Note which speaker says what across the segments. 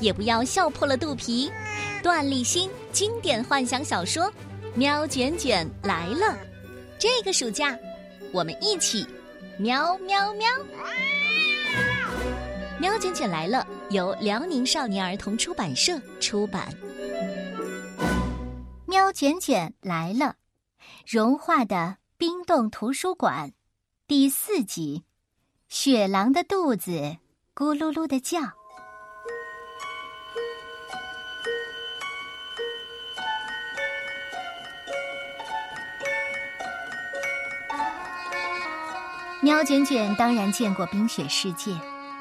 Speaker 1: 也不要笑破了肚皮。段立新经典幻想小说《喵卷卷来了》，这个暑假我们一起喵喵喵！《喵卷卷来了》由辽宁少年儿童出版社出版。《喵卷卷来了》，融化的冰冻图书馆，第四集，雪狼的肚子咕噜噜的叫。喵卷卷当然见过冰雪世界，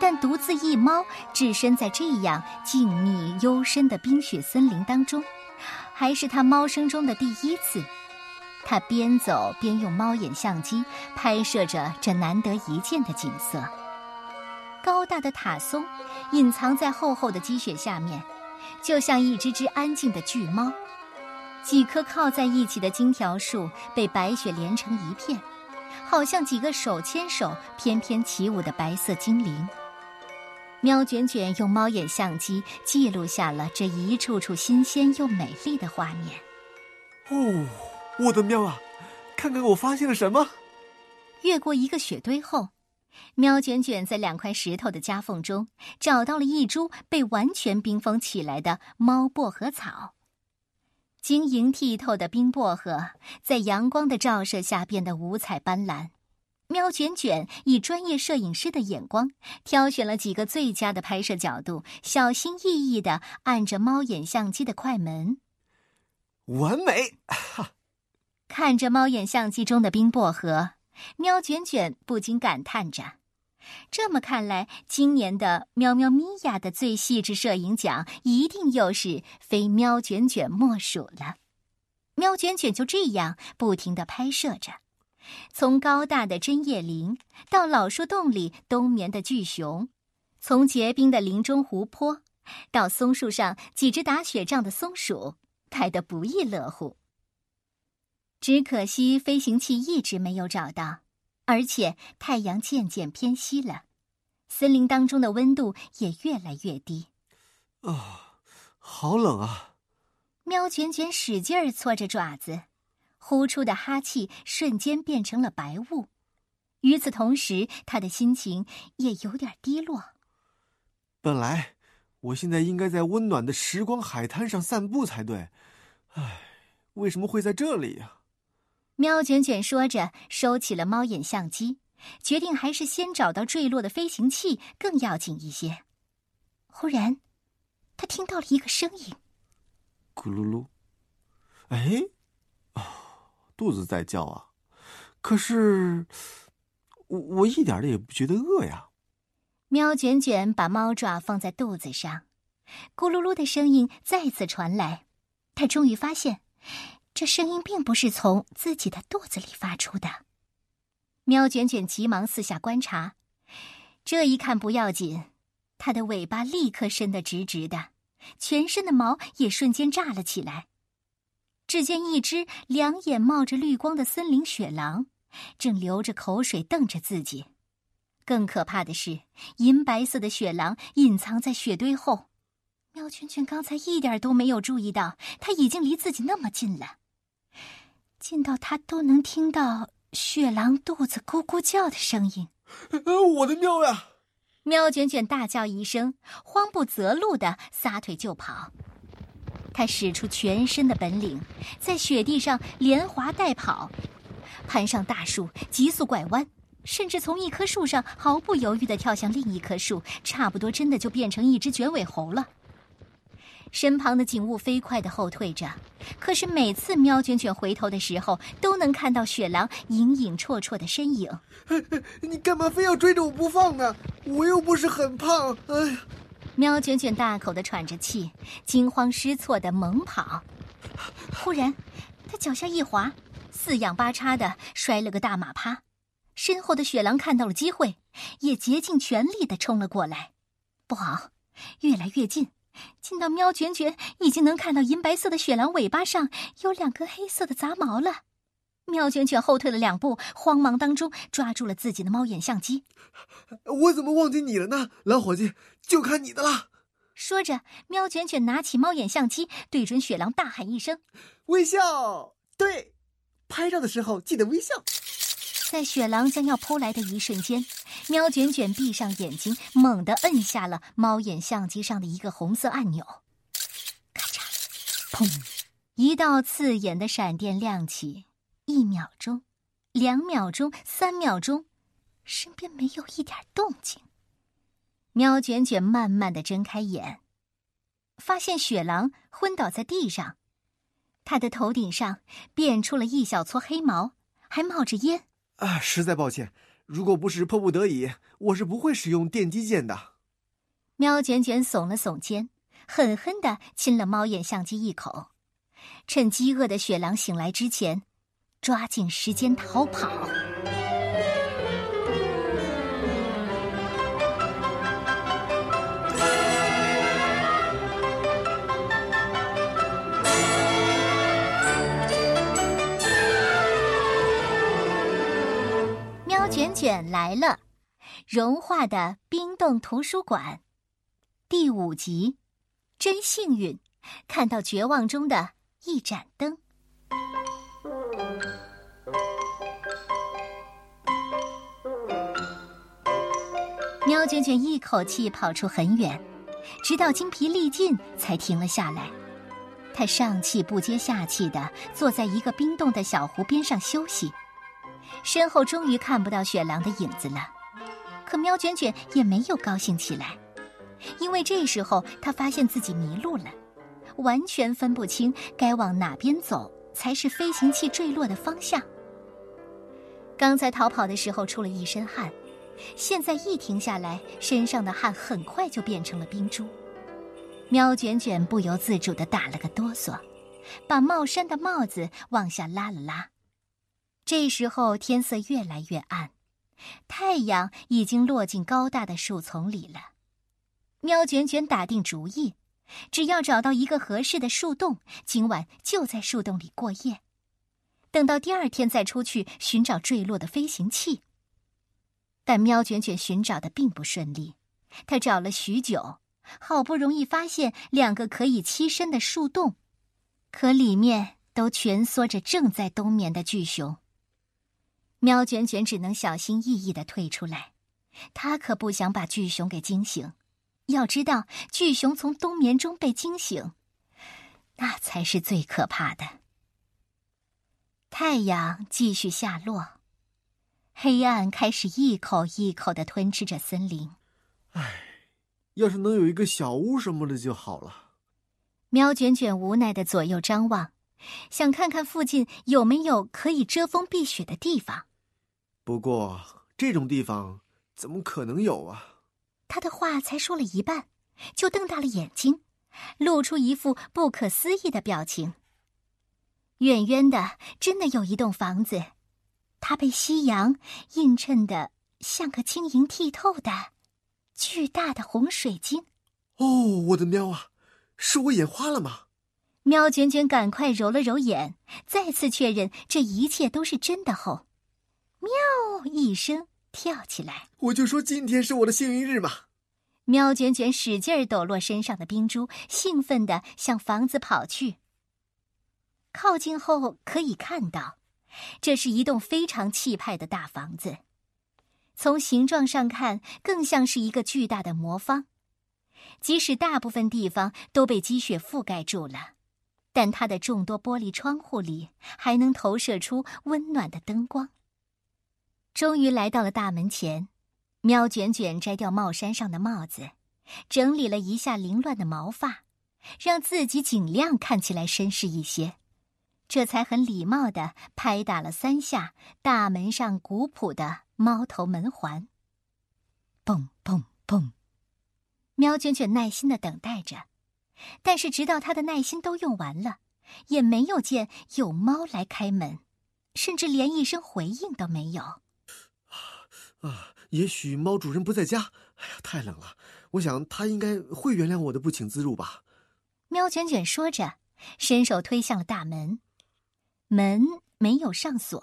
Speaker 1: 但独自一猫置身在这样静谧幽深的冰雪森林当中，还是它猫生中的第一次。它边走边用猫眼相机拍摄着这难得一见的景色。高大的塔松隐藏在厚厚的积雪下面，就像一只只安静的巨猫。几棵靠在一起的金条树被白雪连成一片。好像几个手牵手翩翩起舞的白色精灵。喵卷卷用猫眼相机记录下了这一处处新鲜又美丽的画面。
Speaker 2: 哦，我的喵啊！看看我发现了什么！
Speaker 1: 越过一个雪堆后，喵卷卷在两块石头的夹缝中找到了一株被完全冰封起来的猫薄荷草。晶莹剔透的冰薄荷在阳光的照射下变得五彩斑斓。喵卷卷以专业摄影师的眼光挑选了几个最佳的拍摄角度，小心翼翼地按着猫眼相机的快门。
Speaker 2: 完美！哈！
Speaker 1: 看着猫眼相机中的冰薄荷，喵卷卷不禁感叹着。这么看来，今年的喵喵咪呀的最细致摄影奖一定又是非喵卷卷莫属了。喵卷卷就这样不停的拍摄着，从高大的针叶林到老树洞里冬眠的巨熊，从结冰的林中湖泊到松树上几只打雪仗的松鼠，拍得不亦乐乎。只可惜飞行器一直没有找到。而且太阳渐渐偏西了，森林当中的温度也越来越低。
Speaker 2: 啊，好冷啊！
Speaker 1: 喵卷卷使劲儿搓着爪子，呼出的哈气瞬间变成了白雾。与此同时，他的心情也有点低落。
Speaker 2: 本来我现在应该在温暖的时光海滩上散步才对，唉，为什么会在这里呀？
Speaker 1: 喵卷卷说着，收起了猫眼相机，决定还是先找到坠落的飞行器更要紧一些。忽然，他听到了一个声音：“
Speaker 2: 咕噜噜。”哎，哦，肚子在叫啊！可是，我我一点的也不觉得饿呀。
Speaker 1: 喵卷卷把猫爪放在肚子上，咕噜噜的声音再次传来。他终于发现。这声音并不是从自己的肚子里发出的。喵卷卷急忙四下观察，这一看不要紧，它的尾巴立刻伸得直直的，全身的毛也瞬间炸了起来。只见一只两眼冒着绿光的森林雪狼，正流着口水瞪着自己。更可怕的是，银白色的雪狼隐藏在雪堆后。喵卷卷刚才一点都没有注意到，它已经离自己那么近了。近到他都能听到雪狼肚子咕咕叫的声音，
Speaker 2: 我的喵呀！
Speaker 1: 喵卷卷大叫一声，慌不择路的撒腿就跑。他使出全身的本领，在雪地上连滑带跑，攀上大树，急速拐弯，甚至从一棵树上毫不犹豫地跳向另一棵树，差不多真的就变成一只卷尾猴了。身旁的景物飞快地后退着，可是每次喵卷卷回头的时候，都能看到雪狼影影绰绰的身影。
Speaker 3: 你干嘛非要追着我不放呢？我又不是很胖。哎呀！
Speaker 1: 喵卷卷大口的喘着气，惊慌失措的猛跑。忽然，他脚下一滑，四仰八叉的摔了个大马趴。身后的雪狼看到了机会，也竭尽全力的冲了过来。不好，越来越近，近到喵卷卷已经能看到银白色的雪狼尾巴上有两根黑色的杂毛了。喵卷卷后退了两步，慌忙当中抓住了自己的猫眼相机。
Speaker 3: 我怎么忘记你了呢？老伙计，就看你的了。
Speaker 1: 说着，喵卷卷拿起猫眼相机，对准雪狼大喊一声：“
Speaker 3: 微笑！”对，拍照的时候记得微笑。
Speaker 1: 在雪狼将要扑来的一瞬间，喵卷卷闭上眼睛，猛地摁下了猫眼相机上的一个红色按钮。咔嚓，砰！一道刺眼的闪电亮起。一秒钟，两秒钟，三秒钟，身边没有一点动静。喵卷卷慢慢的睁开眼，发现雪狼昏倒在地上，他的头顶上变出了一小撮黑毛，还冒着烟。
Speaker 3: 啊，实在抱歉，如果不是迫不得已，我是不会使用电击剑的。
Speaker 1: 喵卷卷耸了耸肩，狠狠的亲了猫眼相机一口，趁饥饿的雪狼醒来之前。抓紧时间逃跑！卷来了，融化的冰冻图书馆，第五集，真幸运，看到绝望中的一盏灯。喵卷卷一口气跑出很远，直到精疲力尽才停了下来。他上气不接下气的坐在一个冰冻的小湖边上休息，身后终于看不到雪狼的影子了。可喵卷卷也没有高兴起来，因为这时候他发现自己迷路了，完全分不清该往哪边走才是飞行器坠落的方向。刚才逃跑的时候出了一身汗。现在一停下来，身上的汗很快就变成了冰珠。喵卷卷不由自主的打了个哆嗦，把帽衫的帽子往下拉了拉。这时候天色越来越暗，太阳已经落进高大的树丛里了。喵卷卷打定主意，只要找到一个合适的树洞，今晚就在树洞里过夜，等到第二天再出去寻找坠落的飞行器。但喵卷卷寻找的并不顺利，他找了许久，好不容易发现两个可以栖身的树洞，可里面都蜷缩着正在冬眠的巨熊。喵卷卷只能小心翼翼的退出来，他可不想把巨熊给惊醒。要知道，巨熊从冬眠中被惊醒，那才是最可怕的。太阳继续下落。黑暗开始一口一口的吞吃着森林。
Speaker 3: 唉，要是能有一个小屋什么的就好了。
Speaker 1: 喵卷卷无奈的左右张望，想看看附近有没有可以遮风避雪的地方。
Speaker 3: 不过这种地方怎么可能有啊？
Speaker 1: 他的话才说了一半，就瞪大了眼睛，露出一副不可思议的表情。远远的，真的有一栋房子。它被夕阳映衬的像个晶莹剔透的巨大的红水晶。
Speaker 3: 哦，我的喵啊，是我眼花了吗？
Speaker 1: 喵卷卷赶快揉了揉眼，再次确认这一切都是真的后，喵一声跳起来。
Speaker 3: 我就说今天是我的幸运日嘛！
Speaker 1: 喵卷卷使劲儿抖落身上的冰珠，兴奋地向房子跑去。靠近后可以看到。这是一栋非常气派的大房子，从形状上看，更像是一个巨大的魔方。即使大部分地方都被积雪覆盖住了，但它的众多玻璃窗户里还能投射出温暖的灯光。终于来到了大门前，喵卷卷摘掉帽衫上的帽子，整理了一下凌乱的毛发，让自己尽量看起来绅士一些，这才很礼貌的拍打了三下大门上古朴的猫头门环。砰砰砰！喵卷卷耐心的等待着，但是直到他的耐心都用完了，也没有见有猫来开门，甚至连一声回应都没有。
Speaker 3: 啊，也许猫主人不在家。哎呀，太冷了。我想他应该会原谅我的不请自入吧。
Speaker 1: 喵卷卷说着，伸手推向了大门，门没有上锁，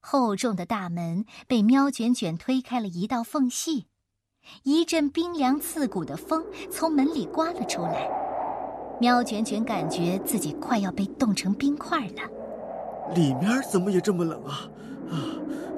Speaker 1: 厚重的大门被喵卷卷推开了一道缝隙，一阵冰凉刺骨的风从门里刮了出来。喵卷卷感觉自己快要被冻成冰块了。
Speaker 3: 里面怎么也这么冷啊？啊，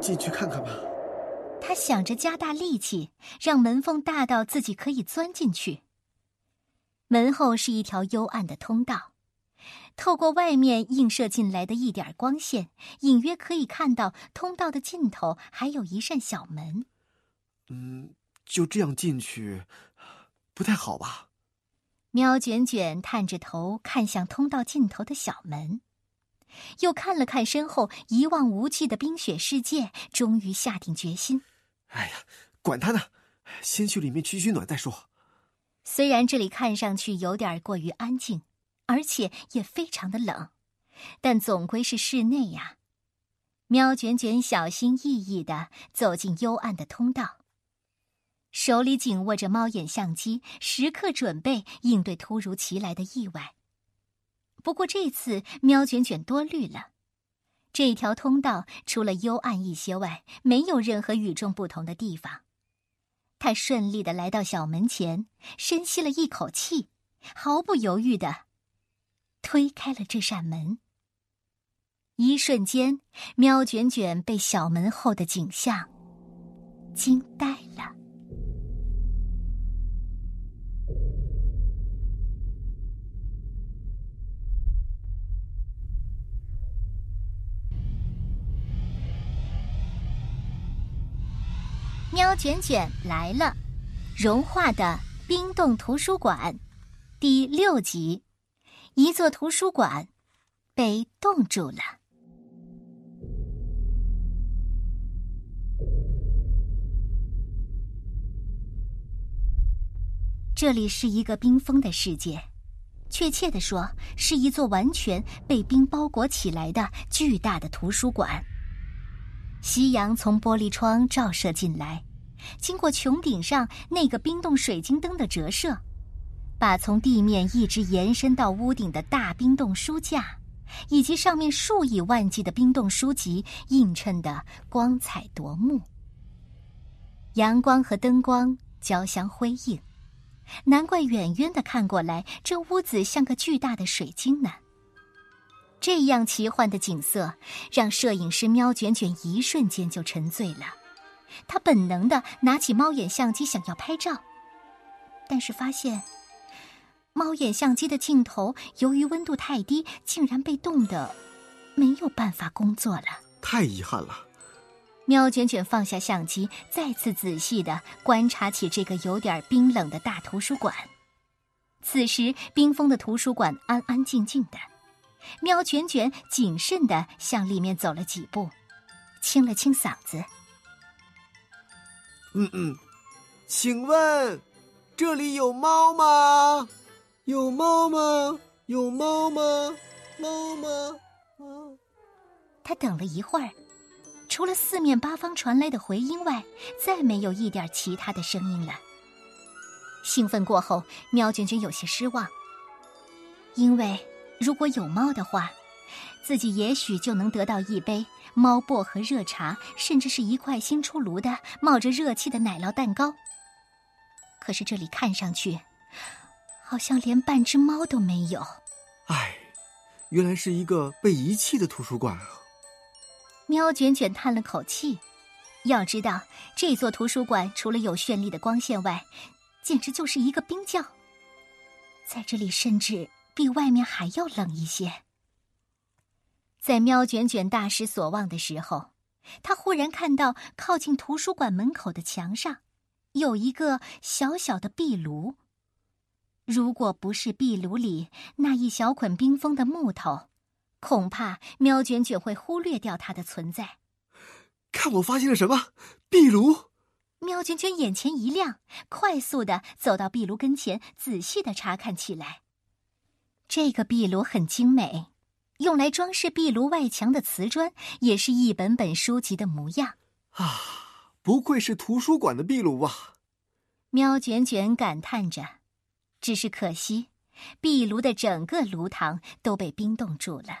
Speaker 3: 进去看看吧。
Speaker 1: 他想着加大力气，让门缝大到自己可以钻进去。门后是一条幽暗的通道，透过外面映射进来的一点光线，隐约可以看到通道的尽头还有一扇小门。
Speaker 3: 嗯，就这样进去，不太好吧？
Speaker 1: 喵卷卷探着头看向通道尽头的小门。又看了看身后一望无际的冰雪世界，终于下定决心。
Speaker 3: 哎呀，管他呢，先去里面取取暖再说。
Speaker 1: 虽然这里看上去有点过于安静，而且也非常的冷，但总归是室内呀。喵卷卷小心翼翼的走进幽暗的通道，手里紧握着猫眼相机，时刻准备应对突如其来的意外。不过这次喵卷卷多虑了，这条通道除了幽暗一些外，没有任何与众不同的地方。他顺利的来到小门前，深吸了一口气，毫不犹豫的推开了这扇门。一瞬间，喵卷卷被小门后的景象惊呆了。喵卷卷来了，融化的冰冻图书馆，第六集，一座图书馆被冻住了。这里是一个冰封的世界，确切的说，是一座完全被冰包裹起来的巨大的图书馆。夕阳从玻璃窗照射进来，经过穹顶上那个冰冻水晶灯的折射，把从地面一直延伸到屋顶的大冰冻书架，以及上面数以万计的冰冻书籍映衬得光彩夺目。阳光和灯光交相辉映，难怪远远的看过来，这屋子像个巨大的水晶呢。这样奇幻的景色，让摄影师喵卷卷一瞬间就沉醉了。他本能的拿起猫眼相机想要拍照，但是发现猫眼相机的镜头由于温度太低，竟然被冻得没有办法工作了。
Speaker 3: 太遗憾了。
Speaker 1: 喵卷卷放下相机，再次仔细的观察起这个有点冰冷的大图书馆。此时，冰封的图书馆安安静静的。喵卷卷谨慎地向里面走了几步，清了清嗓子。
Speaker 3: 嗯嗯，请问这里有猫吗？有猫吗？有猫吗？猫吗？啊！
Speaker 1: 他等了一会儿，除了四面八方传来的回音外，再没有一点其他的声音了。兴奋过后，喵卷卷有些失望，因为。如果有猫的话，自己也许就能得到一杯猫薄荷热茶，甚至是一块新出炉的、冒着热气的奶酪蛋糕。可是这里看上去，好像连半只猫都没有。
Speaker 3: 唉，原来是一个被遗弃的图书馆啊！
Speaker 1: 喵卷卷叹了口气。要知道，这座图书馆除了有绚丽的光线外，简直就是一个冰窖。在这里，甚至……比外面还要冷一些。在喵卷卷大失所望的时候，他忽然看到靠近图书馆门口的墙上，有一个小小的壁炉。如果不是壁炉里那一小捆冰封的木头，恐怕喵卷卷会忽略掉它的存在。
Speaker 3: 看我发现了什么？壁炉！
Speaker 1: 喵卷卷眼前一亮，快速的走到壁炉跟前，仔细的查看起来。这个壁炉很精美，用来装饰壁炉外墙的瓷砖也是一本本书籍的模样。
Speaker 3: 啊，不愧是图书馆的壁炉啊！
Speaker 1: 喵卷卷感叹着。只是可惜，壁炉的整个炉膛都被冰冻住了。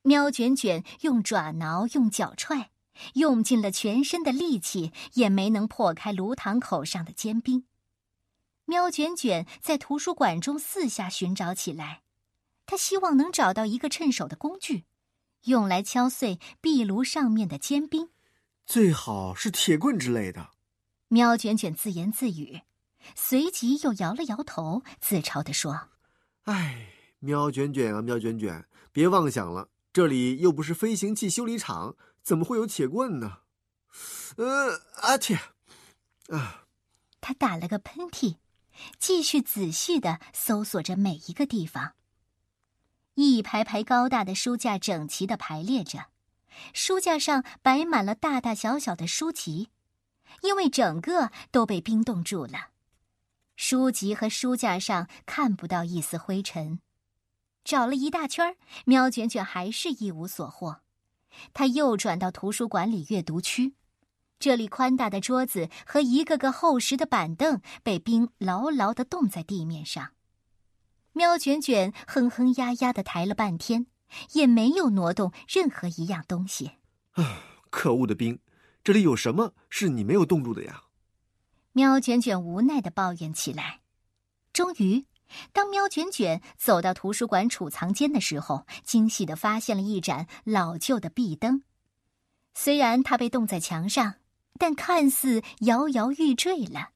Speaker 1: 喵卷卷用爪挠，用脚踹，用尽了全身的力气，也没能破开炉膛口上的坚冰。喵卷卷在图书馆中四下寻找起来，他希望能找到一个趁手的工具，用来敲碎壁炉上面的坚冰，
Speaker 3: 最好是铁棍之类的。
Speaker 1: 喵卷卷自言自语。随即又摇了摇头，自嘲地说：“
Speaker 3: 哎，喵卷卷啊，喵卷卷，别妄想了，这里又不是飞行器修理厂，怎么会有铁棍呢？”呃，阿嚏，啊，
Speaker 1: 他打了个喷嚏，继续仔细的搜索着每一个地方。一排排高大的书架整齐的排列着，书架上摆满了大大小小的书籍，因为整个都被冰冻住了。书籍和书架上看不到一丝灰尘，找了一大圈喵卷卷还是一无所获。他又转到图书馆里阅读区，这里宽大的桌子和一个个厚实的板凳被冰牢牢的冻在地面上。喵卷卷哼哼呀呀的抬了半天，也没有挪动任何一样东西。
Speaker 3: 啊，可恶的冰！这里有什么是你没有冻住的呀？
Speaker 1: 喵卷卷无奈的抱怨起来。终于，当喵卷卷走到图书馆储藏间的时候，惊喜的发现了一盏老旧的壁灯。虽然它被冻在墙上，但看似摇摇欲坠了。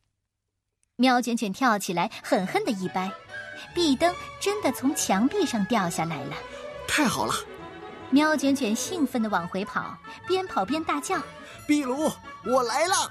Speaker 1: 喵卷卷跳起来，狠狠的一掰，壁灯真的从墙壁上掉下来了。
Speaker 3: 太好了！
Speaker 1: 喵卷卷兴奋的往回跑，边跑边大叫：“
Speaker 3: 壁炉，我来了！”